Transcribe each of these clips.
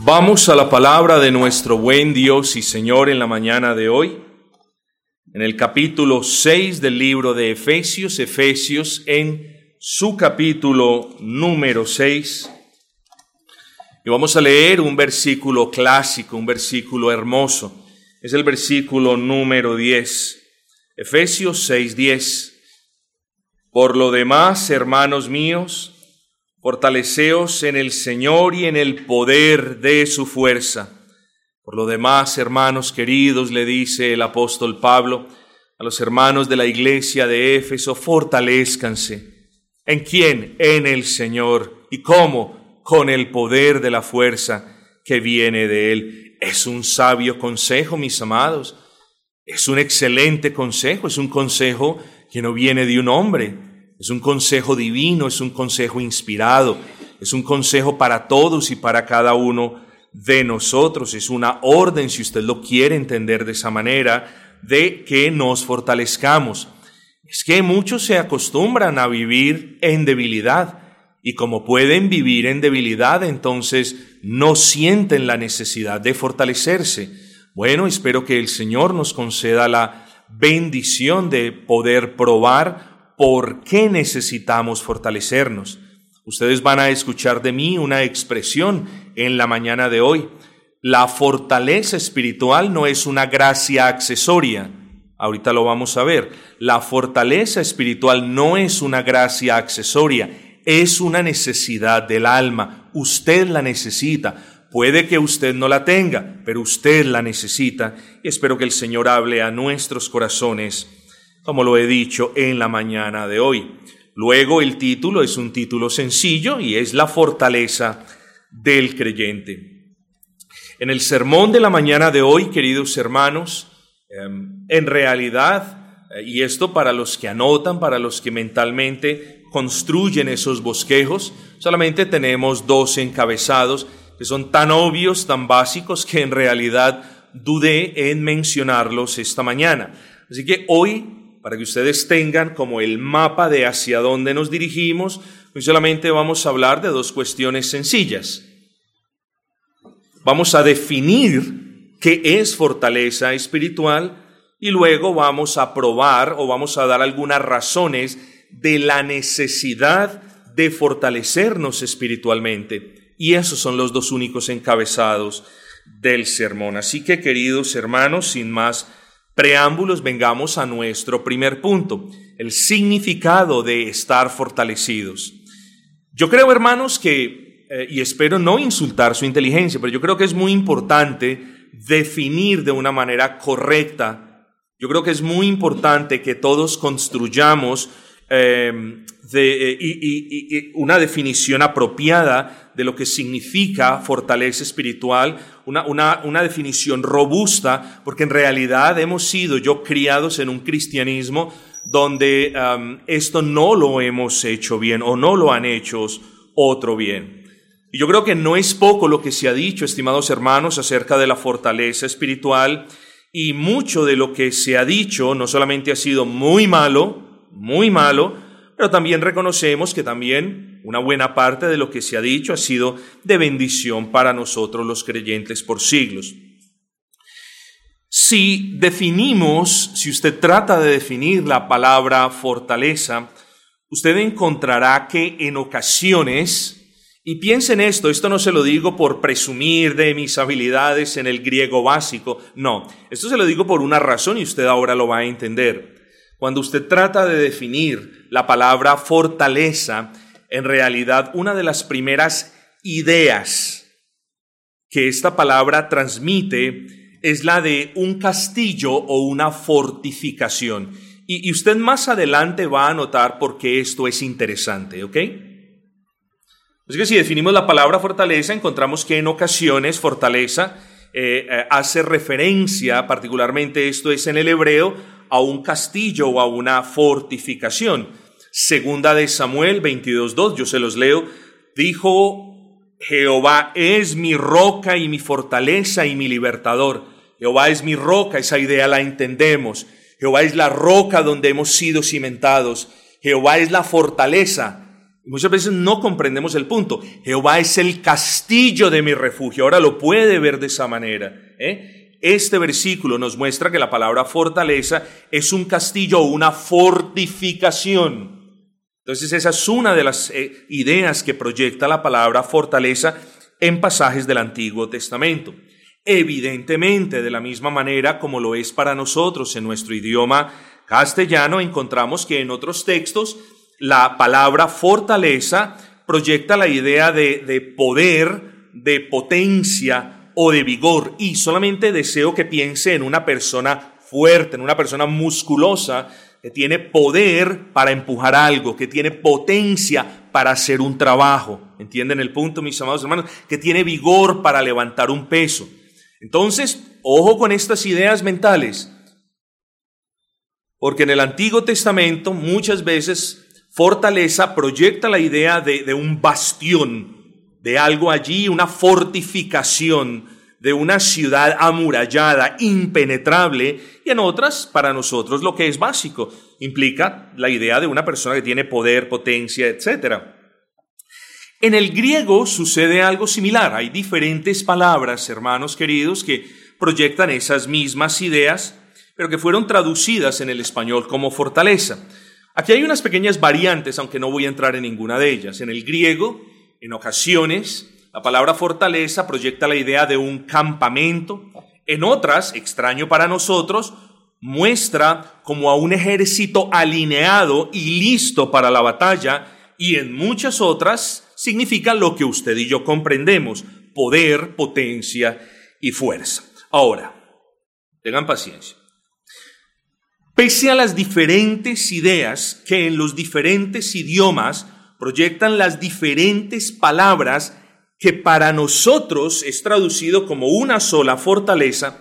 Vamos a la palabra de nuestro buen Dios y Señor en la mañana de hoy, en el capítulo 6 del libro de Efesios, Efesios en su capítulo número 6. Y vamos a leer un versículo clásico, un versículo hermoso. Es el versículo número 10. Efesios 6, 10. Por lo demás, hermanos míos, Fortaleceos en el Señor y en el poder de su fuerza. Por lo demás, hermanos queridos, le dice el apóstol Pablo a los hermanos de la iglesia de Éfeso, fortalezcanse. ¿En quién? En el Señor. ¿Y cómo? Con el poder de la fuerza que viene de Él. Es un sabio consejo, mis amados. Es un excelente consejo, es un consejo que no viene de un hombre, es un consejo divino, es un consejo inspirado, es un consejo para todos y para cada uno de nosotros. Es una orden, si usted lo quiere entender de esa manera, de que nos fortalezcamos. Es que muchos se acostumbran a vivir en debilidad y como pueden vivir en debilidad, entonces no sienten la necesidad de fortalecerse. Bueno, espero que el Señor nos conceda la bendición de poder probar por qué necesitamos fortalecernos. Ustedes van a escuchar de mí una expresión en la mañana de hoy. La fortaleza espiritual no es una gracia accesoria. Ahorita lo vamos a ver. La fortaleza espiritual no es una gracia accesoria, es una necesidad del alma. Usted la necesita. Puede que usted no la tenga, pero usted la necesita. Y espero que el Señor hable a nuestros corazones como lo he dicho en la mañana de hoy. Luego el título es un título sencillo y es la fortaleza del creyente. En el sermón de la mañana de hoy, queridos hermanos, em, en realidad, eh, y esto para los que anotan, para los que mentalmente construyen esos bosquejos, solamente tenemos dos encabezados que son tan obvios, tan básicos, que en realidad dudé en mencionarlos esta mañana. Así que hoy para que ustedes tengan como el mapa de hacia dónde nos dirigimos, hoy solamente vamos a hablar de dos cuestiones sencillas. Vamos a definir qué es fortaleza espiritual y luego vamos a probar o vamos a dar algunas razones de la necesidad de fortalecernos espiritualmente. Y esos son los dos únicos encabezados del sermón. Así que, queridos hermanos, sin más preámbulos, vengamos a nuestro primer punto, el significado de estar fortalecidos. Yo creo, hermanos, que, eh, y espero no insultar su inteligencia, pero yo creo que es muy importante definir de una manera correcta. Yo creo que es muy importante que todos construyamos eh, de, eh, y, una definición apropiada de lo que significa fortaleza espiritual, una, una, una, definición robusta, porque en realidad hemos sido yo criados en un cristianismo donde esto no lo hemos hecho bien o no lo han hecho otro bien. Y yo creo que no es poco lo que se ha dicho, estimados hermanos, acerca de la fortaleza espiritual, y mucho de lo que se ha dicho no solamente ha sido muy malo, muy malo, pero también reconocemos que también una buena parte de lo que se ha dicho ha sido de bendición para nosotros los creyentes por siglos. Si definimos, si usted trata de definir la palabra fortaleza, usted encontrará que en ocasiones, y piensen esto, esto no se lo digo por presumir de mis habilidades en el griego básico, no, esto se lo digo por una razón y usted ahora lo va a entender. Cuando usted trata de definir la palabra fortaleza, en realidad una de las primeras ideas que esta palabra transmite es la de un castillo o una fortificación. Y, usted más adelante va a notar por qué esto es interesante, ¿ok? Es que si definimos la palabra fortaleza, encontramos que en ocasiones fortaleza eh, eh, hace referencia, particularmente esto es en el hebreo, a un castillo o a una fortificación. Segunda de Samuel 22.2, yo se los leo, dijo, Jehová es mi roca y mi fortaleza y mi libertador. Jehová es mi roca, esa idea la entendemos. Jehová es la roca donde hemos sido cimentados. Jehová es la fortaleza. Muchas veces no comprendemos el punto. Jehová es el castillo de mi refugio. Ahora lo puede ver de esa manera. ¿eh? Este versículo nos muestra que la palabra fortaleza es un castillo o una fortificación. Entonces esa es una de las eh, ideas que proyecta la palabra fortaleza en pasajes del Antiguo Testamento. Evidentemente, de la misma manera como lo es para nosotros en nuestro idioma castellano, encontramos que en otros textos la palabra fortaleza proyecta la idea de, poder, de potencia o de vigor. Y solamente deseo que piense en una persona fuerte, en una persona musculosa, que tiene poder para empujar algo, que tiene potencia para hacer un trabajo. ¿Entienden el punto, mis amados hermanos? Que tiene vigor para levantar un peso. Entonces, ojo con estas ideas mentales. Porque en el Antiguo Testamento muchas veces fortaleza proyecta la idea de, un bastión, de algo allí, una fortificación, de una ciudad amurallada, impenetrable, y en otras, para nosotros, lo que es básico, implica la idea de una persona que tiene poder, potencia, etc. En el griego sucede algo similar, hay diferentes palabras, hermanos queridos, que proyectan esas mismas ideas, pero que fueron traducidas en el español como fortaleza. Aquí hay unas pequeñas variantes, aunque no voy a entrar en ninguna de ellas. En el griego, en ocasiones, la palabra fortaleza proyecta la idea de un campamento. En otras, extraño para nosotros, muestra como a un ejército alineado y listo para la batalla. Y en muchas otras, significa lo que usted y yo comprendemos, poder, potencia y fuerza. Ahora, tengan paciencia. Pese a las diferentes ideas que en los diferentes idiomas proyectan las diferentes palabras que para nosotros es traducido como una sola fortaleza,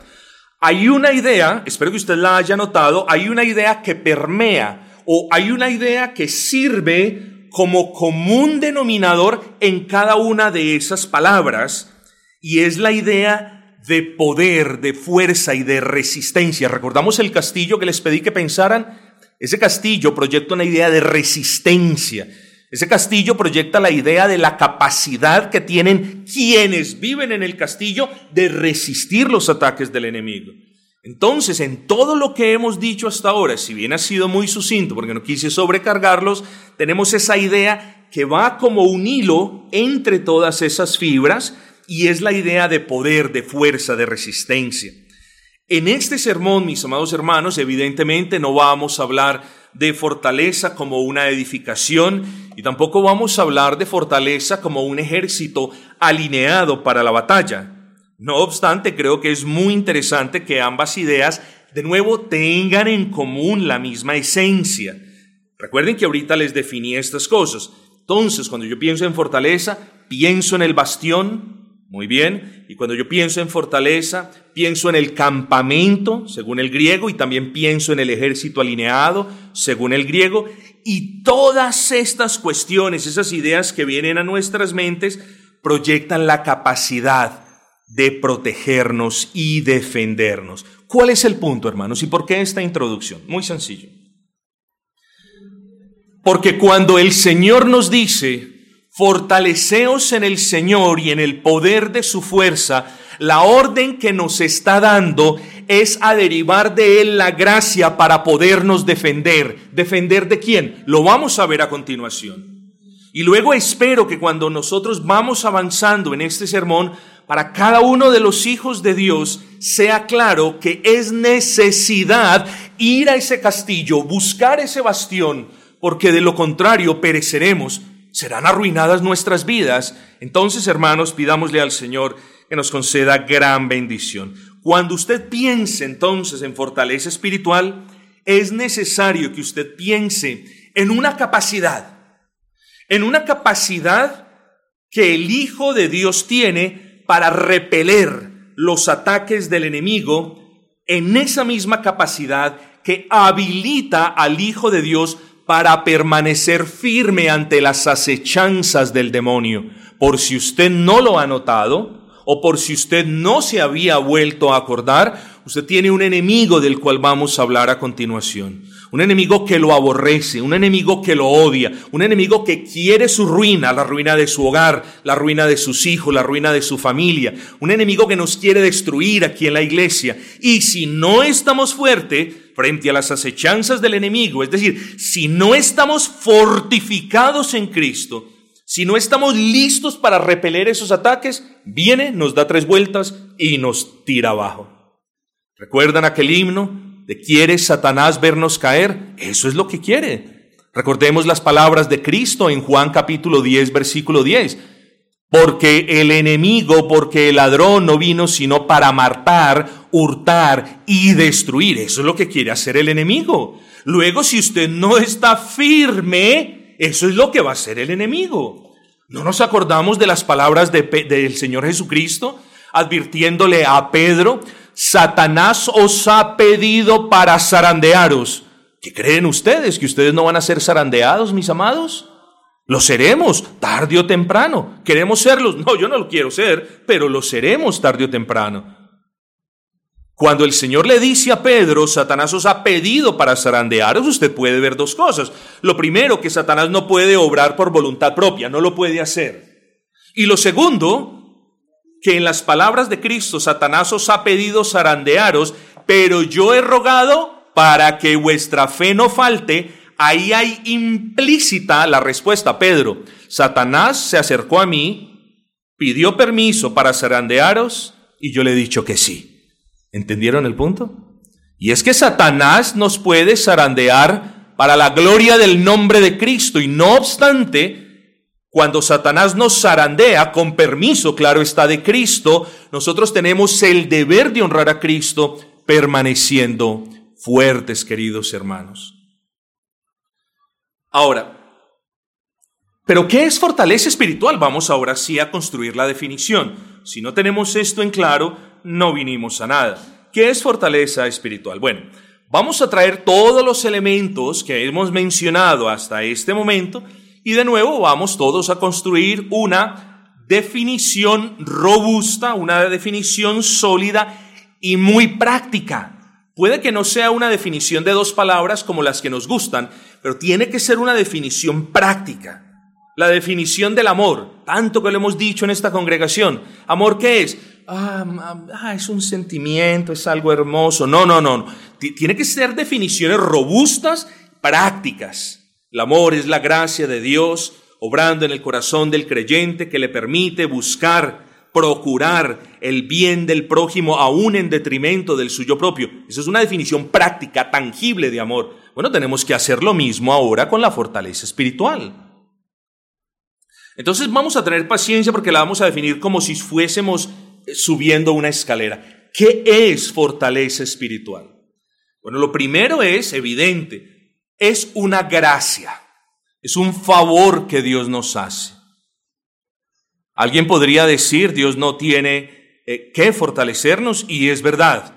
hay una idea, espero que usted la haya notado, hay una idea que permea o hay una idea que sirve como común denominador en cada una de esas palabras y es la idea de poder, de fuerza y de resistencia. ¿Recordamos el castillo que les pedí que pensaran? Ese castillo proyecta una idea de resistencia. Ese castillo proyecta la idea de la capacidad que tienen quienes viven en el castillo de resistir los ataques del enemigo. Entonces, en todo lo que hemos dicho hasta ahora, si bien ha sido muy sucinto porque no quise sobrecargarlos, tenemos esa idea que va como un hilo entre todas esas fibras y es la idea de poder, de fuerza, de resistencia. En este sermón, mis amados hermanos, evidentemente no vamos a hablar de fortaleza como una edificación y tampoco vamos a hablar de fortaleza como un ejército alineado para la batalla. No obstante, creo que es muy interesante que ambas ideas de nuevo tengan en común la misma esencia. Recuerden que ahorita les definí estas cosas. Entonces, cuando yo pienso en fortaleza, pienso en el bastión, muy bien, y cuando yo pienso en fortaleza, pienso en el campamento, según el griego, y también pienso en el ejército alineado, según el griego, y todas estas cuestiones, esas ideas que vienen a nuestras mentes, proyectan la capacidad de protegernos y defendernos. ¿Cuál es el punto, hermanos? ¿Y por qué esta introducción? Muy sencillo. Porque cuando el Señor nos dice, Fortaleceos en el Señor y en el poder de su fuerza. La orden que nos está dando es a derivar de Él la gracia para podernos defender. ¿Defender de quién? Lo vamos a ver a continuación. Y luego espero que cuando nosotros vamos avanzando en este sermón, para cada uno de los hijos de Dios sea claro que es necesidad ir a ese castillo, buscar ese bastión, porque de lo contrario pereceremos serán arruinadas nuestras vidas. Entonces, hermanos, pidámosle al Señor que nos conceda gran bendición. Cuando usted piense entonces en fortaleza espiritual, es necesario que usted piense en una capacidad, en una capacidad que el Hijo de Dios tiene para repeler los ataques del enemigo, en esa misma capacidad que habilita al Hijo de Dios para permanecer firme ante las acechanzas del demonio. Por si usted no lo ha notado, o por si usted no se había vuelto a acordar, usted tiene un enemigo del cual vamos a hablar a continuación. un enemigo que lo aborrece, un enemigo que lo odia, un enemigo que quiere su ruina, la ruina de su hogar, la ruina de sus hijos, la ruina de su familia, un enemigo que nos quiere destruir aquí en la iglesia. Y si no estamos fuertes frente a las acechanzas del enemigo, es decir, si no estamos fortificados en Cristo, si no estamos listos para repeler esos ataques, viene, nos da tres vueltas y nos tira abajo. ¿Recuerdan aquel himno? de quiere Satanás vernos caer, eso es lo que quiere. Recordemos las palabras de Cristo en Juan capítulo 10, versículo 10. Porque el enemigo, porque el ladrón no vino sino para matar, hurtar y destruir. Eso es lo que quiere hacer el enemigo. Luego, si usted no está firme, eso es lo que va a hacer el enemigo. ¿No nos acordamos de las palabras del Señor Jesucristo advirtiéndole a Pedro, Satanás os ha pedido para zarandearos. ¿Qué creen ustedes? ¿Que ustedes no van a ser zarandeados, mis amados? Lo seremos tarde o temprano. ¿Queremos serlos? No, yo no lo quiero ser, pero lo seremos tarde o temprano. Cuando el Señor le dice a Pedro, Satanás os ha pedido para zarandearos, usted puede ver dos cosas. Lo primero, que Satanás no puede obrar por voluntad propia, no lo puede hacer. Y lo segundo, que en las palabras de Cristo Satanás os ha pedido zarandearos, pero yo he rogado para que vuestra fe no falte. Ahí hay implícita la respuesta, Pedro. Satanás se acercó a mí, pidió permiso para zarandearos y yo le he dicho que sí. ¿Entendieron el punto? Y es que Satanás nos puede zarandear para la gloria del nombre de Cristo y no obstante, cuando Satanás nos zarandea, con permiso, claro está, de Cristo, nosotros tenemos el deber de honrar a Cristo permaneciendo fuertes, queridos hermanos. Ahora, ¿pero qué es fortaleza espiritual? Vamos ahora sí a construir la definición. Si no tenemos esto en claro, no vinimos a nada. ¿Qué es fortaleza espiritual? Bueno, vamos a traer todos los elementos que hemos mencionado hasta este momento y de nuevo vamos todos a construir una definición robusta, una definición sólida y muy práctica. Puede que no sea una definición de dos palabras como las que nos gustan, pero tiene que ser una definición práctica. La definición del amor, tanto que lo hemos dicho en esta congregación. ¿Amor qué es? Ah, ah es un sentimiento, es algo hermoso. No, no, no. Tiene que ser definiciones robustas, prácticas. El amor es la gracia de Dios obrando en el corazón del creyente que le permite buscar, procurar el bien del prójimo aún en detrimento del suyo propio. Esa es una definición práctica, tangible de amor. Bueno, tenemos que hacer lo mismo ahora con la fortaleza espiritual. Entonces vamos a tener paciencia porque la vamos a definir como si fuésemos eh, subiendo una escalera. ¿Qué es fortaleza espiritual? Bueno, lo primero es evidente, es una gracia, es un favor que Dios nos hace. Alguien podría decir, Dios no tiene eh, que fortalecernos y es verdad.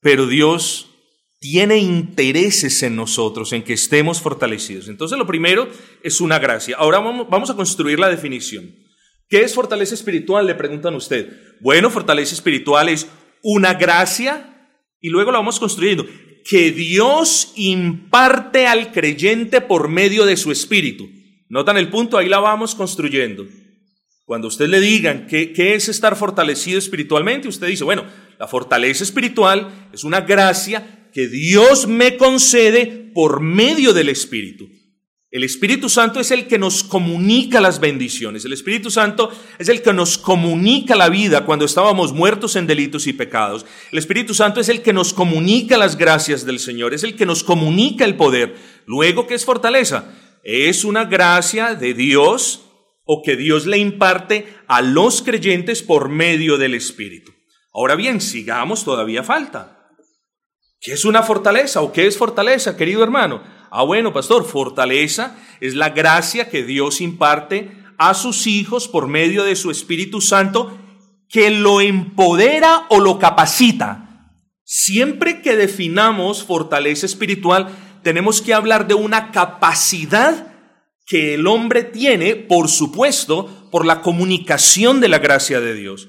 Pero Dios tiene intereses en nosotros, en que estemos fortalecidos. Entonces lo primero es una gracia. Ahora vamos, a construir la definición. ¿Qué es fortaleza espiritual? Le preguntan a usted. Bueno, fortaleza espiritual es una gracia y luego la vamos construyendo que Dios imparte al creyente por medio de su espíritu. ¿Notan el punto? Ahí la vamos construyendo. Cuando usted le digan qué, qué es estar fortalecido espiritualmente, usted dice, bueno, la fortaleza espiritual es una gracia que Dios me concede por medio del espíritu. El Espíritu Santo es el que nos comunica las bendiciones. El Espíritu Santo es el que nos comunica la vida cuando estábamos muertos en delitos y pecados. El Espíritu Santo es el que nos comunica las gracias del Señor, es el que nos comunica el poder. Luego, ¿qué es fortaleza? Es una gracia de Dios o que Dios le imparte a los creyentes por medio del Espíritu. Ahora bien, sigamos, todavía falta. ¿Qué es una fortaleza o qué es fortaleza, querido hermano? Ah, bueno, pastor, fortaleza es la gracia que Dios imparte a sus hijos por medio de su Espíritu Santo que lo empodera o lo capacita. Siempre que definamos fortaleza espiritual, tenemos que hablar de una capacidad que el hombre tiene, por supuesto, por la comunicación de la gracia de Dios.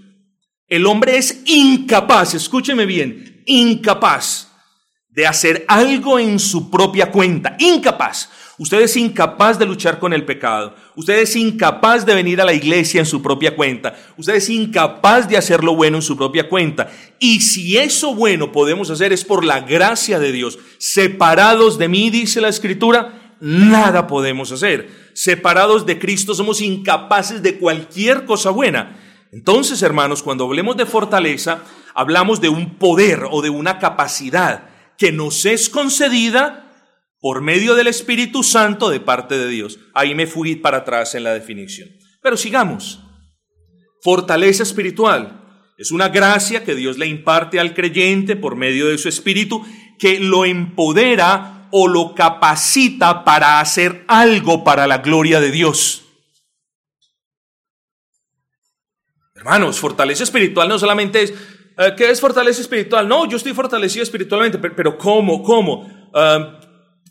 El hombre es incapaz, escúcheme bien, incapaz de hacer algo en su propia cuenta, incapaz. Usted es incapaz de luchar con el pecado. Usted es incapaz de venir a la iglesia en su propia cuenta. Usted es incapaz de hacer lo bueno en su propia cuenta. Y si eso bueno podemos hacer es por la gracia de Dios. Separados de mí, dice la escritura, nada podemos hacer. Separados de Cristo somos incapaces de cualquier cosa buena. Entonces, hermanos, cuando hablemos de fortaleza, hablamos de un poder o de una capacidad que nos es concedida por medio del Espíritu Santo de parte de Dios. Ahí me fui para atrás en la definición. Pero sigamos. Fortaleza espiritual es una gracia que Dios le imparte al creyente por medio de su Espíritu que lo empodera o lo capacita para hacer algo para la gloria de Dios. Hermanos, fortaleza espiritual no solamente es eh, ¿Qué es fortaleza espiritual? No, yo estoy fortalecido espiritualmente, pero, ¿cómo? ¿Cómo? Ah,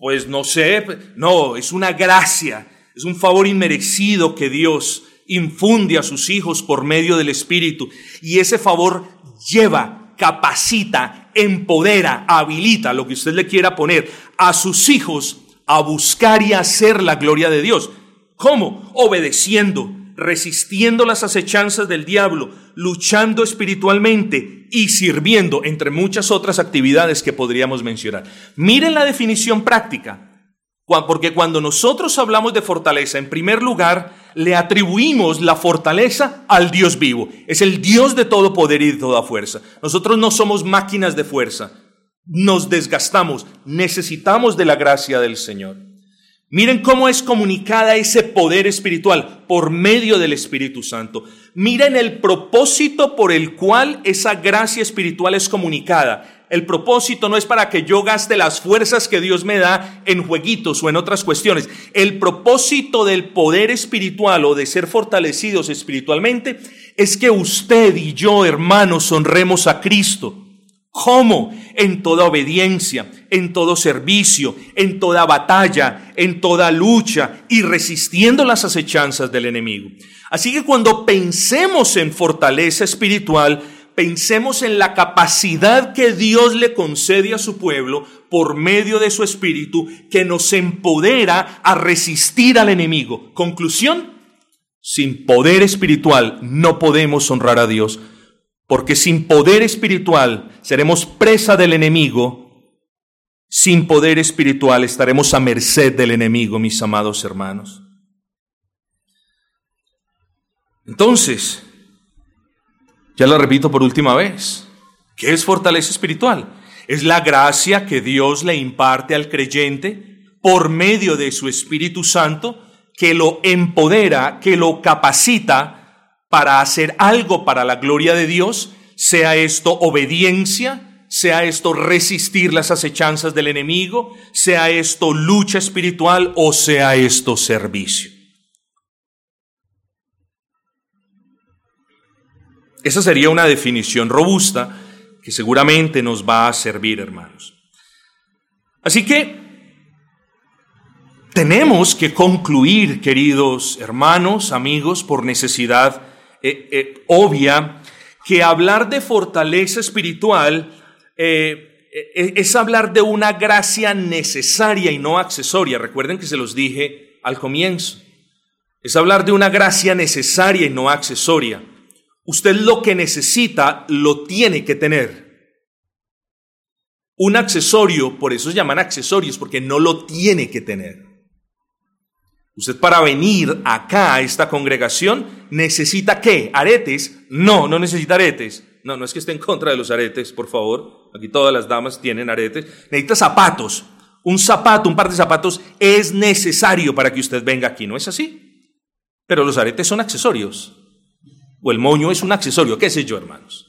pues no sé, no, es una gracia, es un favor inmerecido que Dios infunde a sus hijos por medio del Espíritu. Y ese favor lleva, capacita, empodera, habilita, lo que usted le quiera poner, a sus hijos a buscar y hacer la gloria de Dios. ¿Cómo? Obedeciendo, resistiendo las acechanzas del diablo, luchando espiritualmente y sirviendo, entre muchas otras actividades que podríamos mencionar. Miren la definición práctica, porque cuando nosotros hablamos de fortaleza, en primer lugar, le atribuimos la fortaleza al Dios vivo. Es el Dios de todo poder y de toda fuerza. Nosotros no somos máquinas de fuerza. Nos desgastamos, necesitamos de la gracia del Señor. Miren cómo es comunicada ese poder espiritual por medio del Espíritu Santo. Miren el propósito por el cual esa gracia espiritual es comunicada. El propósito no es para que yo gaste las fuerzas que Dios me da en jueguitos o en otras cuestiones. El propósito del poder espiritual o de ser fortalecidos espiritualmente es que usted y yo, hermanos, honremos a Cristo. ¿Cómo? En toda obediencia, en todo servicio, en toda batalla, en toda lucha y resistiendo las acechanzas del enemigo. Así que cuando pensemos en fortaleza espiritual, pensemos en la capacidad que Dios le concede a su pueblo por medio de su espíritu que nos empodera a resistir al enemigo. Conclusión, sin poder espiritual no podemos honrar a Dios porque sin poder espiritual seremos presa del enemigo, sin poder espiritual estaremos a merced del enemigo, mis amados hermanos. Entonces, ya lo repito por última vez, ¿qué es fortaleza espiritual? Es la gracia que Dios le imparte al creyente por medio de su Espíritu Santo, que lo empodera, que lo capacita para hacer algo para la gloria de Dios, sea esto obediencia, sea esto resistir las acechanzas del enemigo, sea esto lucha espiritual o sea esto servicio. Esa sería una definición robusta que seguramente nos va a servir, hermanos. Así que tenemos que concluir, queridos hermanos, amigos, por necesidad eh, eh, obvia que hablar de fortaleza espiritual eh, es hablar de una gracia necesaria y no accesoria. Recuerden que se los dije al comienzo. Es hablar de una gracia necesaria y no accesoria. Usted lo que necesita lo tiene que tener. Un accesorio, por eso se llaman accesorios, porque no lo tiene que tener. Usted para venir acá a esta congregación necesita qué? ¿Aretes? No, no necesita aretes. No, no es que esté en contra de los aretes, por favor. Aquí todas las damas tienen aretes. Necesita zapatos. Un zapato, un par de zapatos es necesario para que usted venga aquí, ¿no es así? Pero los aretes son accesorios. O el moño es un accesorio, qué sé yo, hermanos.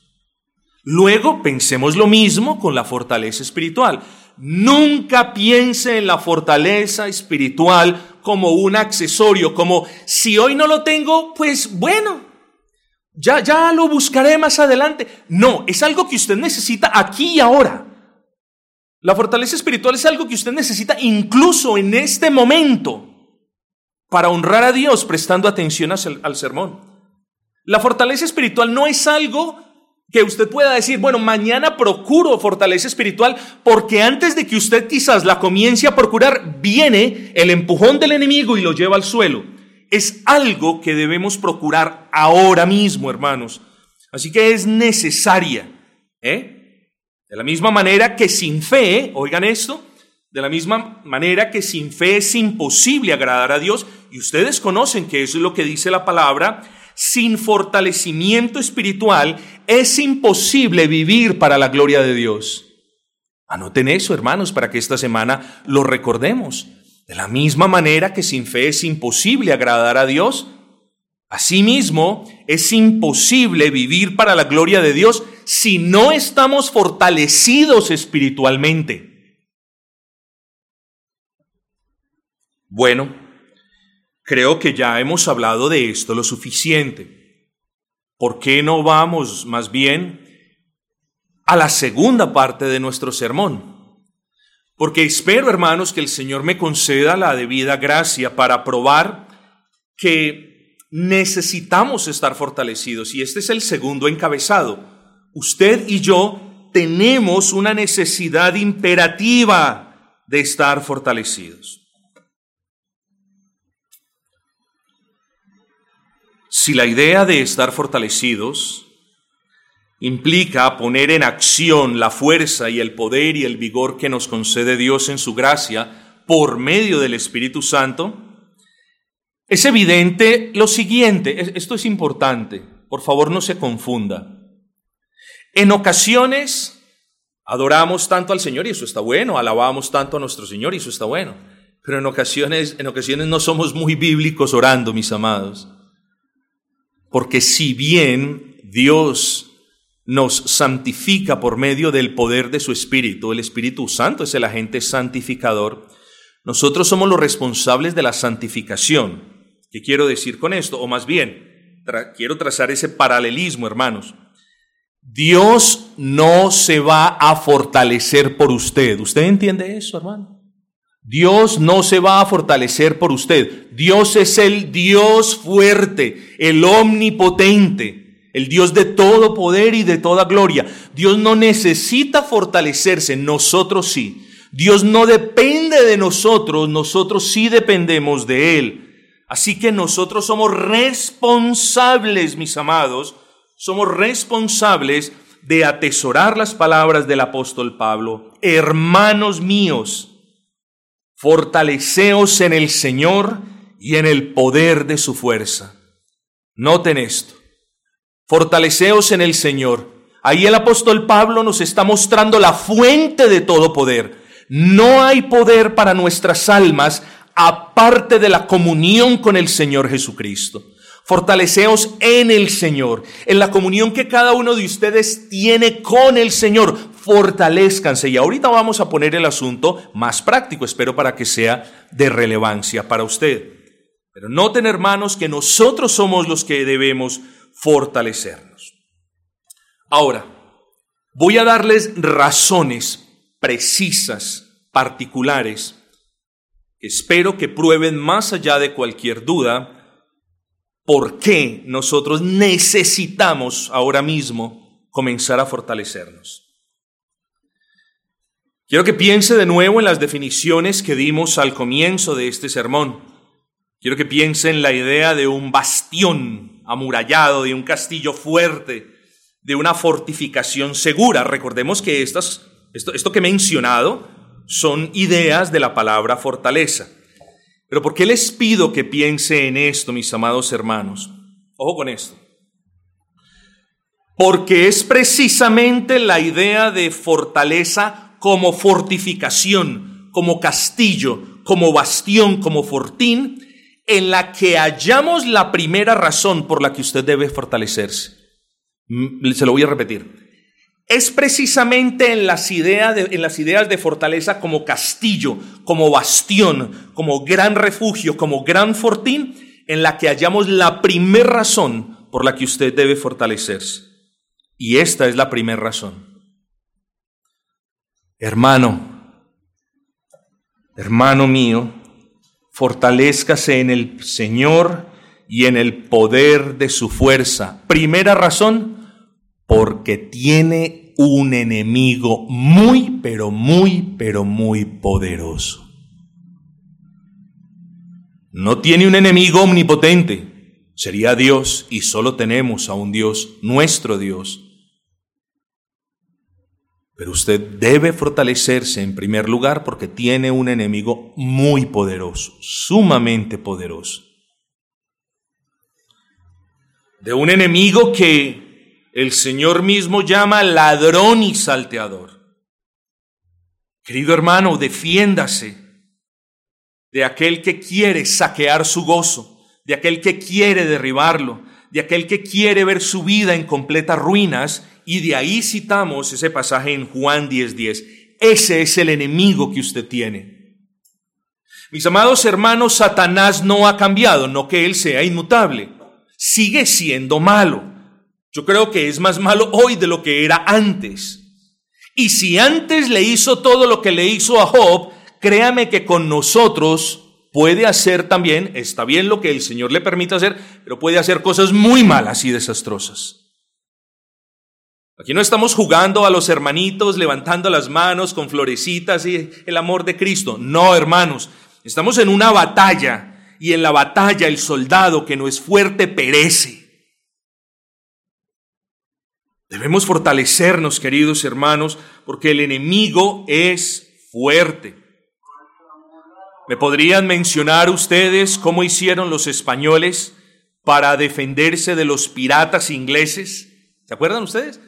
Luego pensemos lo mismo con la fortaleza espiritual. Nunca piense en la fortaleza espiritual como un accesorio, como si hoy no lo tengo, pues bueno, ya, ya lo buscaré más adelante. No, es algo que usted necesita aquí y ahora. La fortaleza espiritual es algo que usted necesita incluso en este momento para honrar a Dios prestando atención al sermón. La fortaleza espiritual no es algo que usted pueda decir, bueno, mañana procuro fortaleza espiritual, porque antes de que usted quizás la comience a procurar, viene el empujón del enemigo y lo lleva al suelo. Es algo que debemos procurar ahora mismo, hermanos. Así que es necesaria. ¿eh? De la misma manera que sin fe, oigan esto, de la misma manera que sin fe es imposible agradar a Dios, y ustedes conocen que eso es lo que dice la palabra, sin fortalecimiento espiritual es imposible vivir para la gloria de Dios. Anoten eso, hermanos, para que esta semana lo recordemos. De la misma manera que sin fe es imposible agradar a Dios, asimismo es imposible vivir para la gloria de Dios si no estamos fortalecidos espiritualmente. Bueno, creo que ya hemos hablado de esto lo suficiente. ¿Por qué no vamos más bien a la segunda parte de nuestro sermón? Porque espero, hermanos, que el Señor me conceda la debida gracia para probar que necesitamos estar fortalecidos. Y este es el segundo encabezado. Usted y yo tenemos una necesidad imperativa de estar fortalecidos. Si la idea de estar fortalecidos implica poner en acción la fuerza y el poder y el vigor que nos concede Dios en su gracia por medio del Espíritu Santo, es evidente lo siguiente, esto es importante, por favor no se confunda. En ocasiones adoramos tanto al Señor y eso está bueno, alabamos tanto a nuestro Señor y eso está bueno, pero en ocasiones, en ocasiones no somos muy bíblicos orando, mis amados. Porque si bien Dios nos santifica por medio del poder de su Espíritu, el Espíritu Santo es el agente santificador, nosotros somos los responsables de la santificación. ¿Qué quiero decir con esto? O más bien, quiero trazar ese paralelismo, hermanos. Dios no se va a fortalecer por usted. ¿Usted entiende eso, hermano? Dios no se va a fortalecer por usted. Dios es el Dios fuerte, el omnipotente, el Dios de todo poder y de toda gloria. Dios no necesita fortalecerse, nosotros sí. Dios no depende de nosotros, nosotros sí dependemos de Él. Así que nosotros somos responsables, mis amados, somos responsables de atesorar las palabras del apóstol Pablo. Hermanos míos, Fortaleceos en el Señor y en el poder de su fuerza. Noten esto. Fortaleceos en el Señor. Ahí el apóstol Pablo nos está mostrando la fuente de todo poder. No hay poder para nuestras almas aparte de la comunión con el Señor Jesucristo. Fortaleceos en el Señor, en la comunión que cada uno de ustedes tiene con el Señor. Fortalezcanse. Y ahorita vamos a poner el asunto más práctico, espero para que sea de relevancia para usted. Pero noten, hermanos, que nosotros somos los que debemos fortalecernos. Ahora, voy a darles razones precisas, particulares, que espero que prueben más allá de cualquier duda por qué nosotros necesitamos ahora mismo comenzar a fortalecernos. Quiero que piense de nuevo en las definiciones que dimos al comienzo de este sermón. Quiero que piense en la idea de un bastión amurallado, de un castillo fuerte, de una fortificación segura. Recordemos que estas, esto, esto que he mencionado son ideas de la palabra fortaleza. Pero ¿por qué les pido que piense en esto, mis amados hermanos? Ojo con esto. Porque es precisamente la idea de fortaleza como fortificación, como castillo, como bastión, como fortín, en la que hallamos la primera razón por la que usted debe fortalecerse. Mm, se lo voy a repetir es precisamente en las, ideas de, en las ideas de fortaleza como castillo, como bastión, como gran refugio, como gran fortín, en la que hallamos la primera razón por la que usted debe fortalecerse. Y esta es la primera razón. Hermano, hermano mío, fortalezcase en el Señor y en el poder de su fuerza. Primera razón, porque tiene un enemigo muy, pero muy, pero muy poderoso. No tiene un enemigo omnipotente, sería Dios y solo tenemos a un Dios, nuestro Dios. Pero usted debe fortalecerse en primer lugar porque tiene un enemigo muy poderoso, sumamente poderoso. De un enemigo que el Señor mismo llama ladrón y salteador. Querido hermano, defiéndase de aquel que quiere saquear su gozo, de aquel que quiere derribarlo, de aquel que quiere ver su vida en completas ruinas y de ahí citamos ese pasaje en Juan 10:10. Ese es el enemigo que usted tiene. Mis amados hermanos, Satanás no ha cambiado, no que él sea inmutable. Sigue siendo malo. Yo creo que es más malo hoy de lo que era antes. Y si antes le hizo todo lo que le hizo a Job, créame que con nosotros puede hacer también, está bien lo que el Señor le permite hacer, pero puede hacer cosas muy malas y desastrosas. Aquí no estamos jugando a los hermanitos, levantando las manos con florecitas y el amor de Cristo. No, hermanos, estamos en una batalla y en la batalla el soldado que no es fuerte perece. Debemos fortalecernos, queridos hermanos, porque el enemigo es fuerte. ¿Me podrían mencionar ustedes cómo hicieron los españoles para defenderse de los piratas ingleses? ¿Se acuerdan ustedes?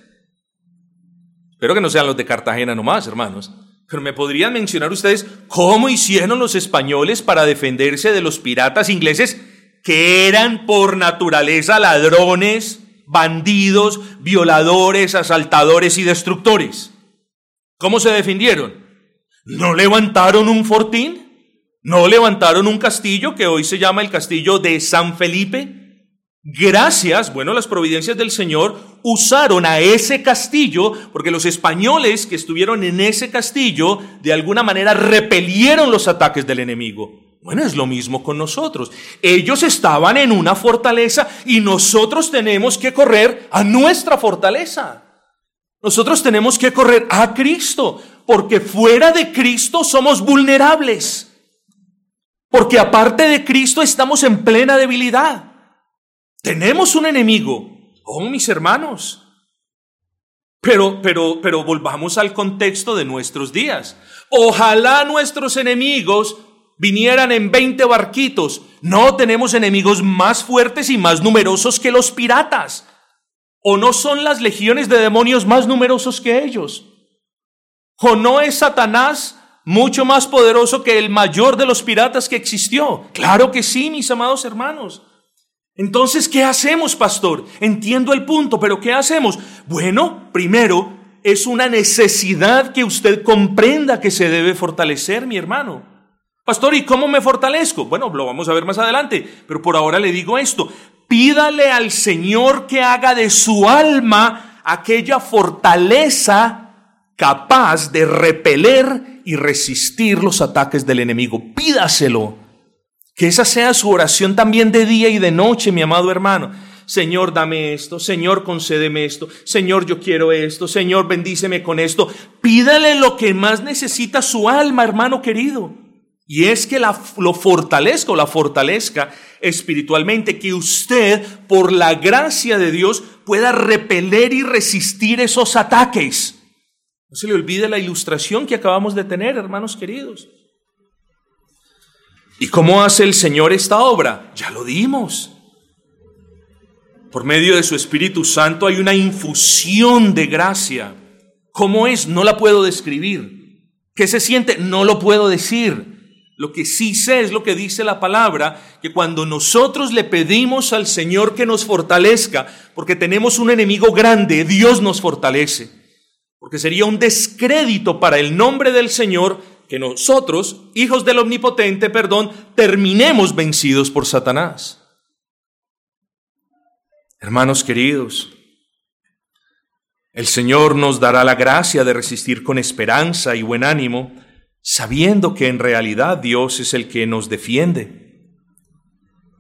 Espero que no sean los de Cartagena nomás, hermanos. Pero me podrían mencionar ustedes cómo hicieron los españoles para defenderse de los piratas ingleses que eran por naturaleza ladrones, bandidos, violadores, asaltadores y destructores. ¿Cómo se defendieron? ¿No levantaron un fortín? ¿No levantaron un castillo que hoy se llama el castillo de San Felipe? Gracias, bueno, las providencias del Señor usaron a ese castillo, porque los españoles que estuvieron en ese castillo de alguna manera repelieron los ataques del enemigo. Bueno, es lo mismo con nosotros. Ellos estaban en una fortaleza y nosotros tenemos que correr a nuestra fortaleza. Nosotros tenemos que correr a Cristo, porque fuera de Cristo somos vulnerables. Porque aparte de Cristo estamos en plena debilidad. Tenemos un enemigo, oh mis hermanos. Pero, pero, pero volvamos al contexto de nuestros días. Ojalá nuestros enemigos vinieran en 20 barquitos. No tenemos enemigos más fuertes y más numerosos que los piratas. ¿O no son las legiones de demonios más numerosos que ellos? ¿O no es Satanás mucho más poderoso que el mayor de los piratas que existió? Claro que sí, mis amados hermanos. Entonces, ¿qué hacemos, pastor? Entiendo el punto, pero ¿qué hacemos? Bueno, primero, es una necesidad que usted comprenda que se debe fortalecer, mi hermano. Pastor, ¿y cómo me fortalezco? Bueno, lo vamos a ver más adelante, pero por ahora le digo esto. Pídale al Señor que haga de su alma aquella fortaleza capaz de repeler y resistir los ataques del enemigo. Pídaselo. Que esa sea su oración también de día y de noche, mi amado hermano. Señor, dame esto, Señor, concédeme esto, Señor, yo quiero esto, Señor, bendíceme con esto. Pídale lo que más necesita su alma, hermano querido. Y es que la, lo fortalezca o la fortalezca espiritualmente, que usted, por la gracia de Dios, pueda repeler y resistir esos ataques. No se le olvide la ilustración que acabamos de tener, hermanos queridos. ¿Y cómo hace el Señor esta obra? Ya lo dimos. Por medio de su Espíritu Santo hay una infusión de gracia. ¿Cómo es? No la puedo describir. ¿Qué se siente? No lo puedo decir. Lo que sí sé es lo que dice la palabra, que cuando nosotros le pedimos al Señor que nos fortalezca, porque tenemos un enemigo grande, Dios nos fortalece. Porque sería un descrédito para el nombre del Señor que nosotros, hijos del Omnipotente, perdón, terminemos vencidos por Satanás. Hermanos queridos, el Señor nos dará la gracia de resistir con esperanza y buen ánimo, sabiendo que en realidad Dios es el que nos defiende.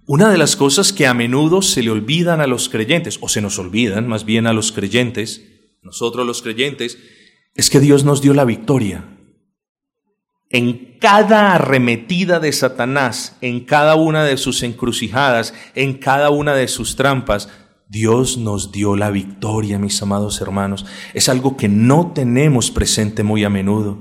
Una de las cosas que a menudo se le olvidan a los creyentes, o se nos olvidan más bien a los creyentes, nosotros los creyentes, es que Dios nos dio la victoria. En cada arremetida de Satanás, en cada una de sus encrucijadas, en cada una de sus trampas, Dios nos dio la victoria, mis amados hermanos. Es algo que no tenemos presente muy a menudo.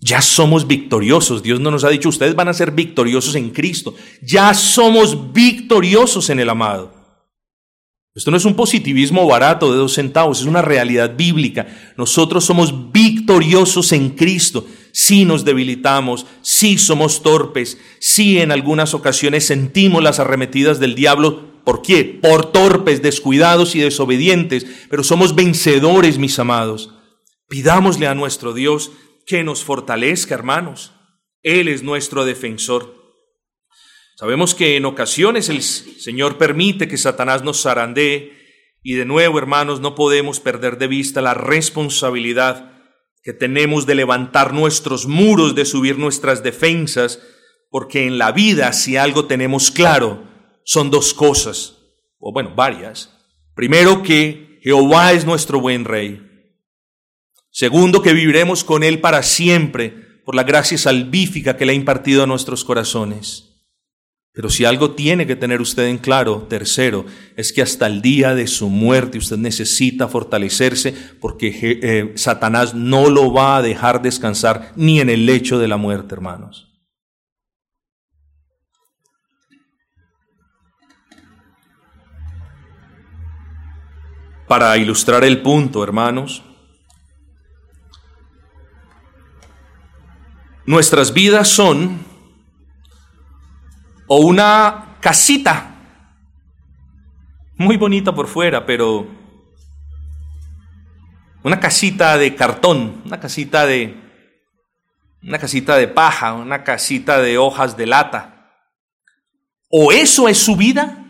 Ya somos victoriosos. Dios no nos ha dicho, ustedes van a ser victoriosos en Cristo. Ya somos victoriosos en el amado. Esto no es un positivismo barato de dos centavos, es una realidad bíblica. Nosotros somos victoriosos en Cristo. Si nos debilitamos, si somos torpes, si en algunas ocasiones sentimos las arremetidas del diablo. ¿Por qué? Por torpes, descuidados y desobedientes. Pero somos vencedores, mis amados. Pidámosle a nuestro Dios que nos fortalezca, hermanos. Él es nuestro defensor. Sabemos que en ocasiones el Señor permite que Satanás nos zarandee y de nuevo, hermanos, no podemos perder de vista la responsabilidad que tenemos de levantar nuestros muros, de subir nuestras defensas, porque en la vida si algo tenemos claro son dos cosas, o bueno, varias. Primero que Jehová es nuestro buen rey. Segundo, que viviremos con Él para siempre por la gracia salvífica que le ha impartido a nuestros corazones. Pero si algo tiene que tener usted en claro, tercero, es que hasta el día de su muerte usted necesita fortalecerse porque eh, Satanás no lo va a dejar descansar ni en el lecho de la muerte, hermanos. Para ilustrar el punto, hermanos, Nuestras vidas son o una casita, muy bonita por fuera, pero una casita de cartón, una casita de una casita de paja, una casita de hojas de lata. O eso es su vida,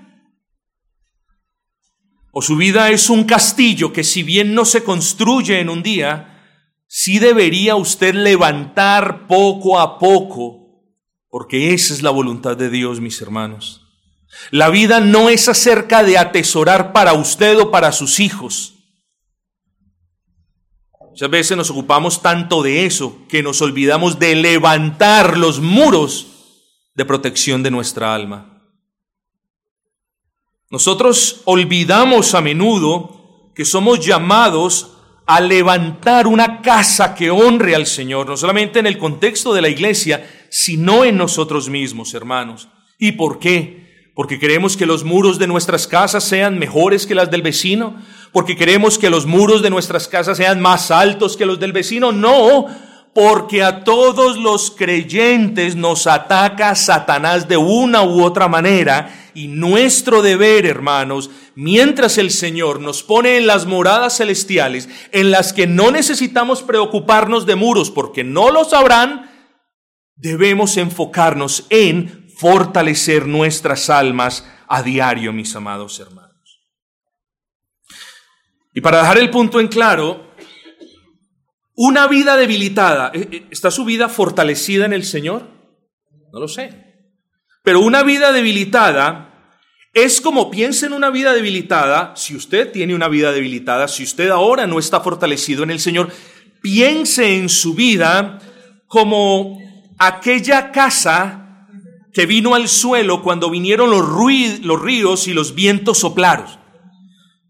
o su vida es un castillo que si bien no se construye en un día, sí debería usted levantar poco a poco, porque esa es la voluntad de Dios, mis hermanos. La vida no es acerca de atesorar para usted o para sus hijos. Muchas veces nos ocupamos tanto de eso que nos olvidamos de levantar los muros de protección de nuestra alma. Nosotros olvidamos a menudo que somos llamados a levantar una casa que honre al Señor, no solamente en el contexto de la iglesia, sino en nosotros mismos, hermanos. ¿Y por qué? Porque queremos que los muros de nuestras casas sean mejores que las del vecino, porque queremos que los muros de nuestras casas sean más altos que los del vecino. No, porque a todos los creyentes nos ataca Satanás de una u otra manera y nuestro deber, hermanos, mientras el Señor nos pone en las moradas celestiales, en las que no necesitamos preocuparnos de muros porque no lo sabrán, debemos enfocarnos en fortalecer nuestras almas a diario, mis amados hermanos. Y para dejar el punto en claro, una vida debilitada, ¿e, e, ¿está su vida fortalecida en el Señor? No lo sé. Pero una vida debilitada es como piensa en una vida debilitada, si usted tiene una vida debilitada, si usted ahora no está fortalecido en el Señor, piense en su vida como aquella casa que vino al suelo cuando vinieron los, los ríos y los vientos soplaron.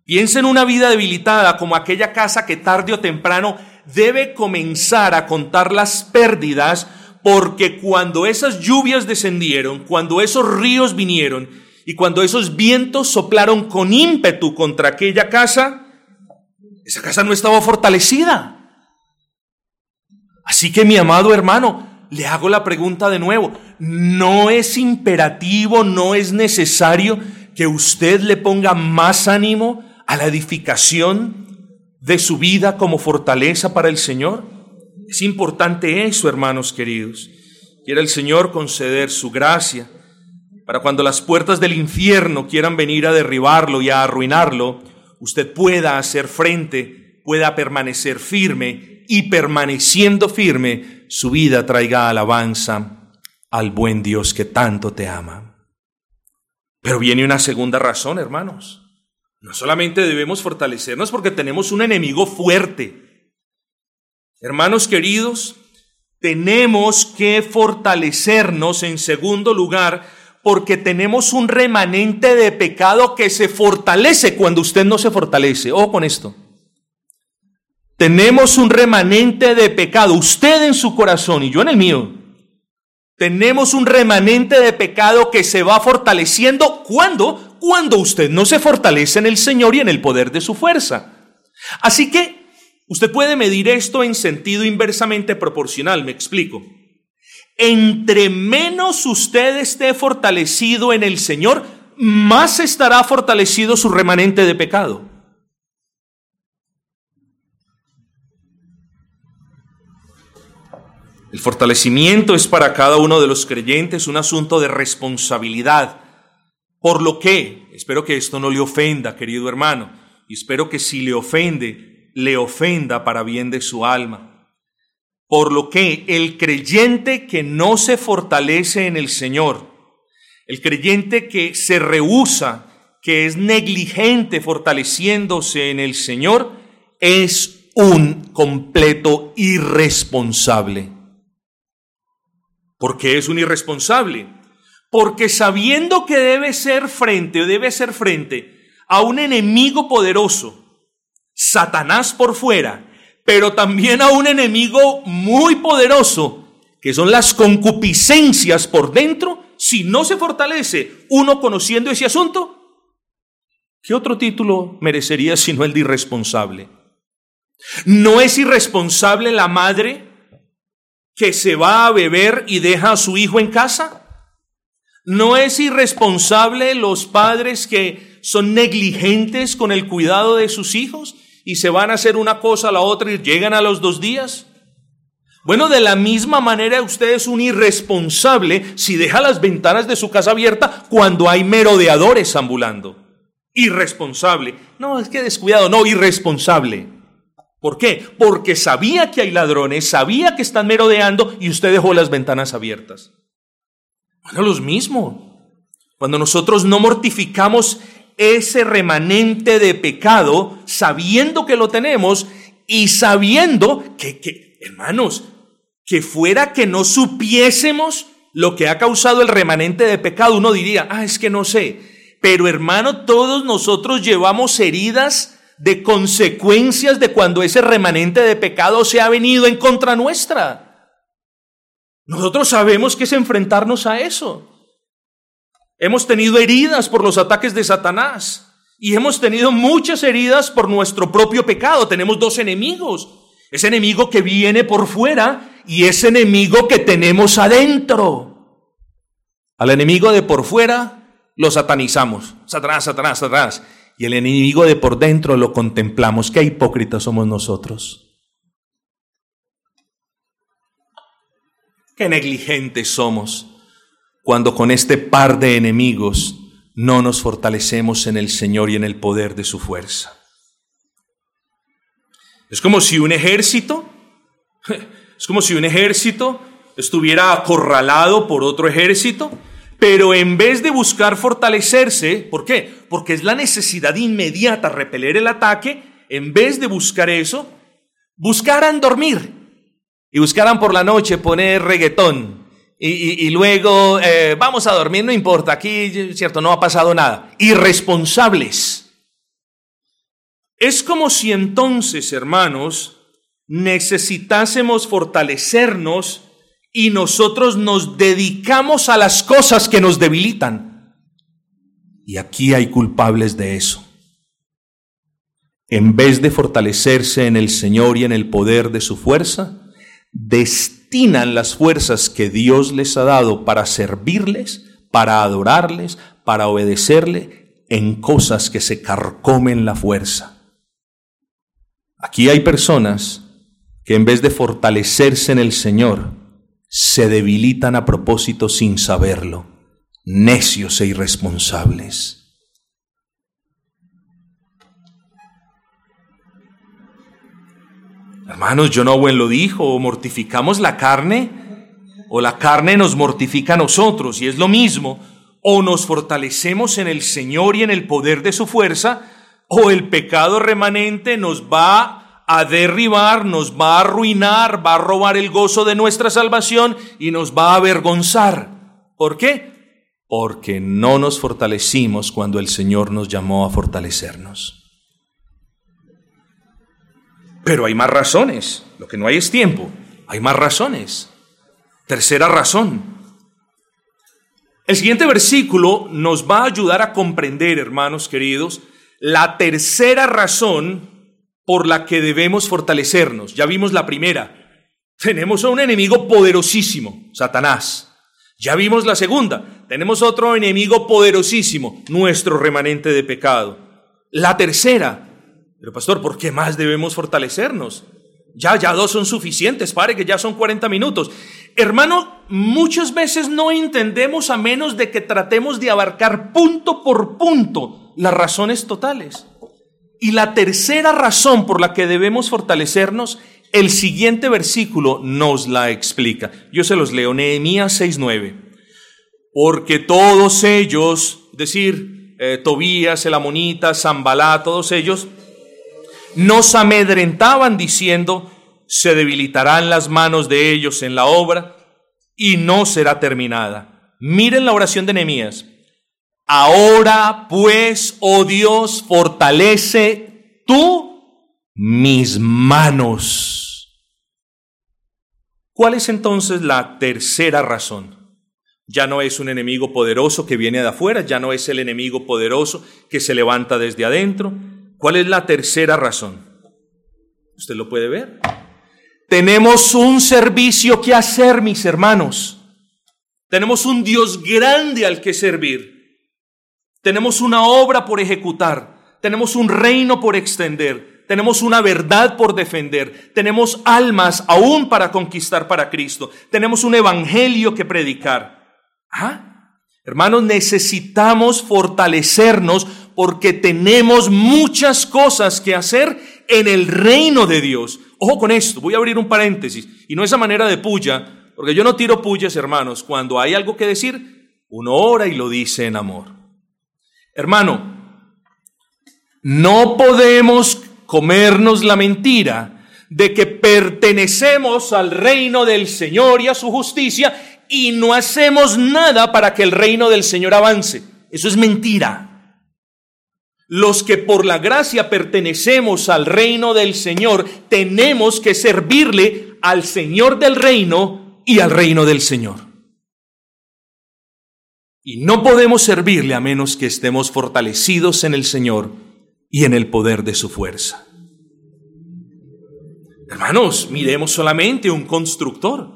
Piense en una vida debilitada como aquella casa que tarde o temprano debe comenzar a contar las pérdidas porque cuando esas lluvias descendieron, cuando esos ríos vinieron, y cuando esos vientos soplaron con ímpetu contra aquella casa, esa casa no estaba fortalecida. Así que mi amado hermano, le hago la pregunta de nuevo. ¿No es imperativo, no es necesario que usted le ponga más ánimo a la edificación de su vida como fortaleza para el Señor? Es importante eso, hermanos queridos. Quiere el Señor conceder su gracia para cuando las puertas del infierno quieran venir a derribarlo y a arruinarlo, usted pueda hacer frente, pueda permanecer firme y permaneciendo firme, su vida traiga alabanza al buen Dios que tanto te ama. Pero viene una segunda razón, hermanos. No solamente debemos fortalecernos porque tenemos un enemigo fuerte. Hermanos queridos, tenemos que fortalecernos en segundo lugar porque tenemos un remanente de pecado que se fortalece cuando usted no se fortalece. Ojo con esto. Tenemos un remanente de pecado, usted en su corazón y yo en el mío. Tenemos un remanente de pecado que se va fortaleciendo cuando cuando usted no se fortalece en el Señor y en el poder de su fuerza. Así que usted puede medir esto en sentido inversamente proporcional, me explico. Entre menos usted esté fortalecido en el Señor, más estará fortalecido su remanente de pecado. El fortalecimiento es para cada uno de los creyentes un asunto de responsabilidad. Por lo que, espero que esto no le ofenda, querido hermano, y espero que si le ofende, le ofenda para bien de su alma. Por lo que el creyente que no se fortalece en el Señor, el creyente que se rehúsa, que es negligente fortaleciéndose en el Señor, es un completo irresponsable. ¿Por qué es un irresponsable? Porque sabiendo que debe ser frente o debe ser frente a un enemigo poderoso, Satanás por fuera, pero también a un enemigo muy poderoso, que son las concupiscencias por dentro, si no se fortalece uno conociendo ese asunto, ¿qué otro título merecería sino el de irresponsable? ¿No es irresponsable la madre que se va a beber y deja a su hijo en casa? ¿No es irresponsable los padres que son negligentes con el cuidado de sus hijos y se van a hacer una cosa a la otra y llegan a los dos días? Bueno, de la misma manera usted es un irresponsable si deja las ventanas de su casa abiertas cuando hay merodeadores ambulando. Irresponsable. No, es que descuidado, no, irresponsable. ¿Por qué? Porque sabía que hay ladrones, sabía que están merodeando y usted dejó las ventanas abiertas. Bueno, los mismos. Cuando nosotros no mortificamos ese remanente de pecado, sabiendo que lo tenemos y sabiendo que, que, hermanos, que fuera que no supiésemos lo que ha causado el remanente de pecado, uno diría, ah, es que no sé. Pero hermano, todos nosotros llevamos heridas de consecuencias de cuando ese remanente de pecado se ha venido en contra nuestra. Nosotros sabemos que es enfrentarnos a eso. Hemos tenido heridas por los ataques de Satanás y hemos tenido muchas heridas por nuestro propio pecado. Tenemos dos enemigos. Ese enemigo que viene por fuera y ese enemigo que tenemos adentro. Al enemigo de por fuera lo satanizamos. Satanás, Satanás, Satanás. Y el enemigo de por dentro lo contemplamos. Qué hipócritas somos nosotros. Qué negligentes somos cuando con este par de enemigos no nos fortalecemos en el Señor y en el poder de su fuerza. Es como si un ejército, es como si un ejército estuviera acorralado por otro ejército, pero en vez de buscar fortalecerse, ¿por qué? Porque es la necesidad inmediata repeler el ataque, en vez de buscar eso, buscaran dormir y buscaran por la noche poner reggaetón y, luego eh, vamos a dormir, no importa, aquí, cierto, no ha pasado nada. Irresponsables. Es como si entonces, hermanos, necesitásemos fortalecernos y nosotros nos dedicamos a las cosas que nos debilitan. Y aquí hay culpables de eso. En vez de fortalecerse en el Señor y en el poder de su fuerza, destinan las fuerzas que Dios les ha dado para servirles, para adorarles, para obedecerle en cosas que se carcomen la fuerza. Aquí hay personas que en vez de fortalecerse en el Señor, se debilitan a propósito sin saberlo, necios e irresponsables. Hermanos, John Owen lo dijo, o mortificamos la carne, o la carne nos mortifica a nosotros, y es lo mismo. o nos fortalecemos en el Señor y en el poder de su fuerza, o el pecado remanente nos va a derribar, nos va a arruinar, va a robar el gozo de nuestra salvación y nos va a avergonzar. ¿Por qué? Porque no nos fortalecimos cuando el Señor nos llamó a fortalecernos. Pero hay más razones. Lo que no hay es tiempo. Hay más razones. Tercera razón. El siguiente versículo nos va a ayudar a comprender, hermanos queridos, la tercera razón por la que debemos fortalecernos. Ya vimos la primera. Tenemos a un enemigo poderosísimo, Satanás. Ya vimos la segunda. Tenemos otro enemigo poderosísimo, nuestro remanente de pecado. La tercera, pero pastor, ¿por qué más debemos fortalecernos? Ya, ya dos son suficientes, pare que ya son 40 minutos. Hermano, muchas veces no entendemos a menos de que tratemos de abarcar punto por punto las razones totales. Y la tercera razón por la que debemos fortalecernos, el siguiente versículo nos la explica. Yo se los leo, Nehemías 6.9. Porque todos ellos, es decir, eh, Tobías, el Amonita, Zambalá, todos ellos, nos amedrentaban diciendo, se debilitarán las manos de ellos en la obra y no será terminada. Miren la oración de Nehemías. Ahora pues, oh Dios, fortalece tú mis manos. ¿Cuál es entonces la tercera razón? Ya no es un enemigo poderoso que viene de afuera, ya no es el enemigo poderoso que se levanta desde adentro, ¿Cuál es la tercera razón? Usted lo puede ver. Tenemos un servicio que hacer, mis hermanos. Tenemos un Dios grande al que servir. Tenemos una obra por ejecutar. Tenemos un reino por extender. Tenemos una verdad por defender. Tenemos almas aún para conquistar para Cristo. Tenemos un evangelio que predicar. ¿Ah? Hermanos, necesitamos fortalecernos porque tenemos muchas cosas que hacer en el reino de Dios. Ojo con esto, voy a abrir un paréntesis, y no esa manera de puya, porque yo no tiro pullas, hermanos, cuando hay algo que decir, uno ora y lo dice en amor. Hermano, no podemos comernos la mentira de que pertenecemos al reino del Señor y a su justicia y no hacemos nada para que el reino del Señor avance. Eso es mentira. Los que por la gracia pertenecemos al reino del Señor, tenemos que servirle al Señor del reino y al reino del Señor. Y no podemos servirle a menos que estemos fortalecidos en el Señor y en el poder de su fuerza. Hermanos, miremos solamente un constructor.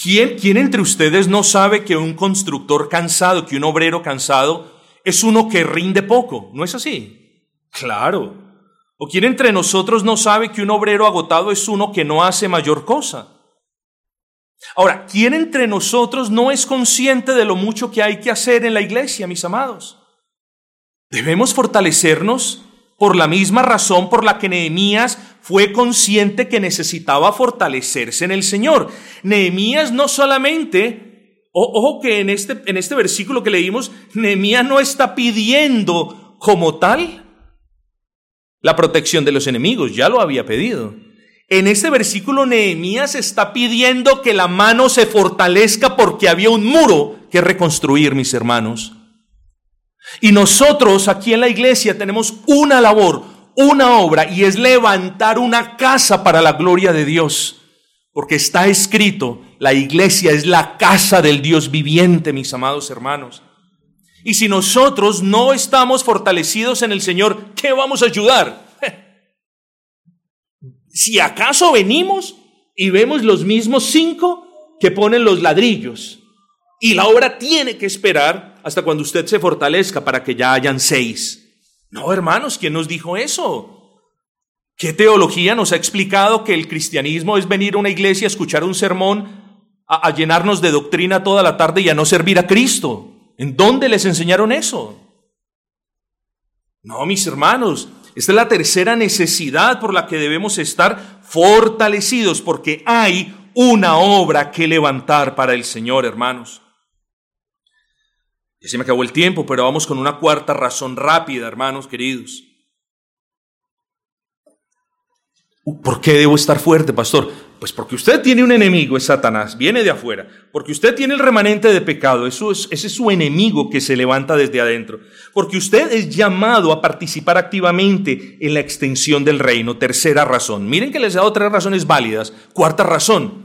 ¿Quién, ¿Quién entre ustedes no sabe que un constructor cansado, que un obrero cansado, es uno que rinde poco, ¿no es así? Claro. ¿O quién entre nosotros no sabe que un obrero agotado es uno que no hace mayor cosa? Ahora, ¿quién entre nosotros no es consciente de lo mucho que hay que hacer en la iglesia, mis amados? Debemos fortalecernos por la misma razón por la que Nehemías fue consciente que necesitaba fortalecerse en el Señor. Nehemías no solamente Ojo que en este, en este versículo que leímos, Nehemías no está pidiendo como tal la protección de los enemigos, ya lo había pedido. En este versículo Nehemías está pidiendo que la mano se fortalezca porque había un muro que reconstruir, mis hermanos. Y nosotros aquí en la iglesia tenemos una labor, una obra, y es levantar una casa para la gloria de Dios. Porque está escrito, la iglesia es la casa del Dios viviente, mis amados hermanos. Y si nosotros no estamos fortalecidos en el Señor, ¿qué vamos a ayudar? Si acaso venimos y vemos los mismos cinco que ponen los ladrillos, y la obra tiene que esperar hasta cuando usted se fortalezca para que ya hayan seis. No, hermanos, ¿quién nos dijo eso? ¿Qué teología nos ha explicado que el cristianismo es venir a una iglesia a escuchar un sermón, a, llenarnos de doctrina toda la tarde y a no servir a Cristo? ¿En dónde les enseñaron eso? No, mis hermanos, esta es la tercera necesidad por la que debemos estar fortalecidos, porque hay una obra que levantar para el Señor, hermanos. Ya se me acabó el tiempo, pero vamos con una cuarta razón rápida, hermanos queridos. ¿Por qué debo estar fuerte, pastor? Pues porque usted tiene un enemigo, es Satanás, viene de afuera. Porque usted tiene el remanente de pecado, eso es, ese es su enemigo que se levanta desde adentro. Porque usted es llamado a participar activamente en la extensión del reino. Tercera razón. Miren que les he dado tres razones válidas. Cuarta razón.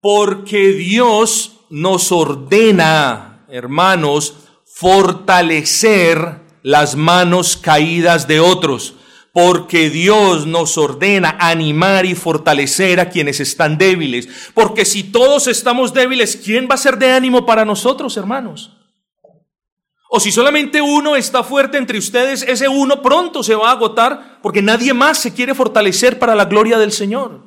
Porque Dios nos ordena, hermanos, fortalecer las manos caídas de otros porque Dios nos ordena animar y fortalecer a quienes están débiles. Porque si todos estamos débiles, ¿quién va a ser de ánimo para nosotros, hermanos? O si solamente uno está fuerte entre ustedes, ese uno pronto se va a agotar porque nadie más se quiere fortalecer para la gloria del Señor.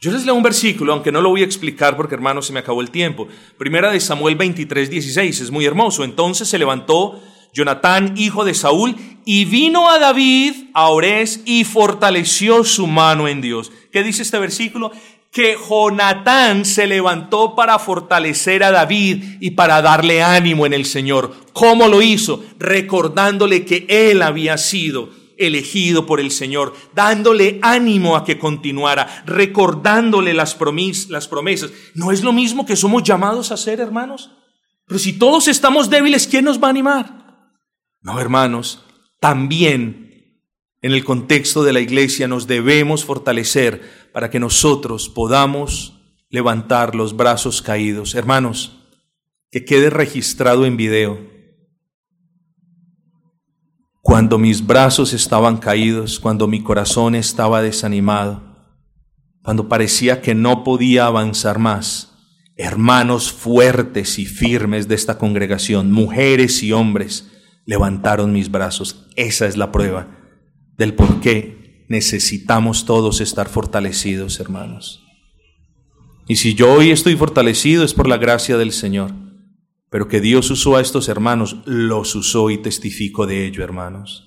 Yo les leo un versículo, aunque no lo voy a explicar porque hermanos se me acabó el tiempo. Primera de Samuel 23, 16, es muy hermoso. Entonces se levantó Jonatán, hijo de Saúl, y vino a David a Ores y fortaleció su mano en Dios. ¿Qué dice este versículo? Que Jonatán se levantó para fortalecer a David y para darle ánimo en el Señor. ¿Cómo lo hizo? Recordándole que él había sido elegido por el Señor, dándole ánimo a que continuara, recordándole las, las promesas. ¿No es lo mismo que somos llamados a hacer, hermanos? Pero si todos estamos débiles, ¿quién nos va a animar? No, hermanos, también en el contexto de la iglesia nos debemos fortalecer para que nosotros podamos levantar los brazos caídos. Hermanos, que quede registrado en video. Cuando mis brazos estaban caídos, cuando mi corazón estaba desanimado, cuando parecía que no podía avanzar más, hermanos fuertes y firmes de esta congregación, mujeres y hombres, levantaron mis brazos. Esa es la prueba del por qué necesitamos todos estar fortalecidos, hermanos. Y si yo hoy estoy fortalecido es por la gracia del Señor. Pero que Dios usó a estos hermanos, los usó y testifico de ello, hermanos.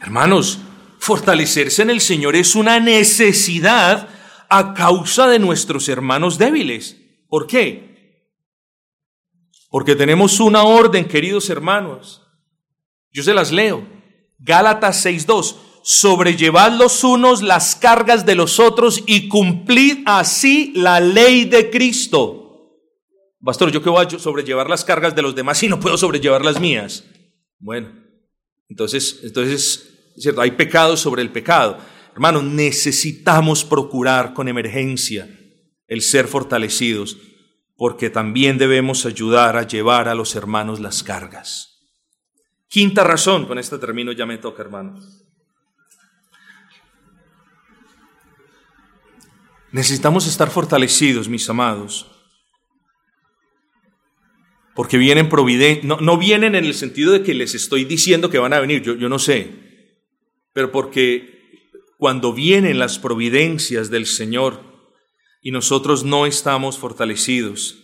Hermanos, fortalecerse en el Señor es una necesidad a causa de nuestros hermanos débiles. ¿Por qué? Porque tenemos una orden, queridos hermanos. Yo se las leo. Gálatas 6.2. Sobrellevad los unos las cargas de los otros y cumplid así la ley de Cristo. Pastor, ¿yo qué voy a sobrellevar las cargas de los demás si no puedo sobrellevar las mías? Bueno, entonces, entonces, ¿cierto? Hay pecado sobre el pecado. Hermanos, necesitamos procurar con emergencia el ser fortalecidos, porque también debemos ayudar a llevar a los hermanos las cargas. Quinta razón, con este término ya me toca, hermanos. Necesitamos estar fortalecidos, mis amados, porque vienen providencias, no, no, vienen en el sentido de que les estoy diciendo que van a venir, yo, yo no sé, pero porque cuando vienen las providencias del Señor, y nosotros no estamos fortalecidos.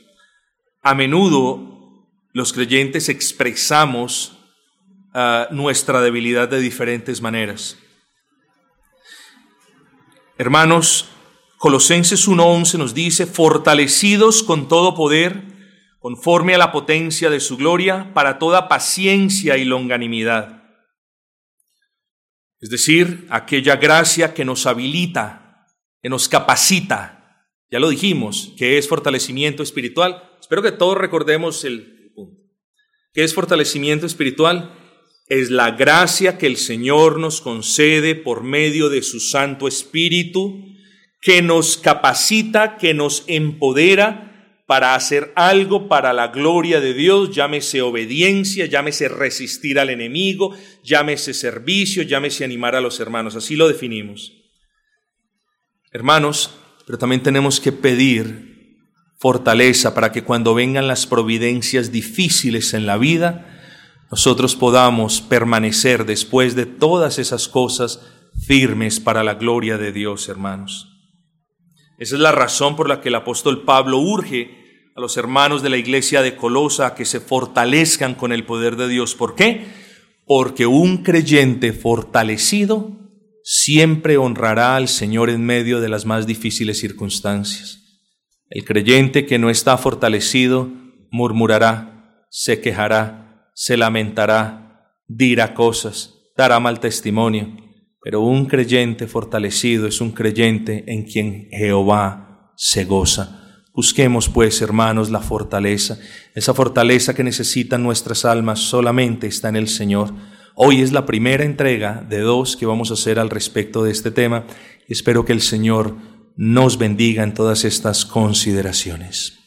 A menudo los creyentes expresamos ah, nuestra debilidad de diferentes maneras. Hermanos, Colosenses 1.11 nos dice, fortalecidos con todo poder, conforme a la potencia de su gloria, para toda paciencia y longanimidad. Es decir, aquella gracia que nos habilita, que nos capacita ya lo dijimos, que es fortalecimiento espiritual. Espero que todos recordemos el punto. ¿Qué es fortalecimiento espiritual? Es la gracia que el Señor nos concede por medio de su Santo Espíritu, que nos capacita, que nos empodera para hacer algo para la gloria de Dios, llámese obediencia, llámese resistir al enemigo, llámese servicio, llámese animar a los hermanos. Así lo definimos. Hermanos, pero también tenemos que pedir fortaleza para que cuando vengan las providencias difíciles en la vida, nosotros podamos permanecer después de todas esas cosas firmes para la gloria de Dios, hermanos. Esa es la razón por la que el apóstol Pablo urge a los hermanos de la iglesia de Colosa a que se fortalezcan con el poder de Dios. ¿Por qué? Porque un creyente fortalecido siempre honrará al Señor en medio de las más difíciles circunstancias. El creyente que no está fortalecido murmurará, se quejará, se lamentará, dirá cosas, dará mal testimonio, pero un creyente fortalecido es un creyente en quien Jehová se goza. Busquemos pues, hermanos, la fortaleza. Esa fortaleza que necesitan nuestras almas solamente está en el Señor. Hoy es la primera entrega de dos que vamos a hacer al respecto de este tema. Espero que el Señor nos bendiga en todas estas consideraciones.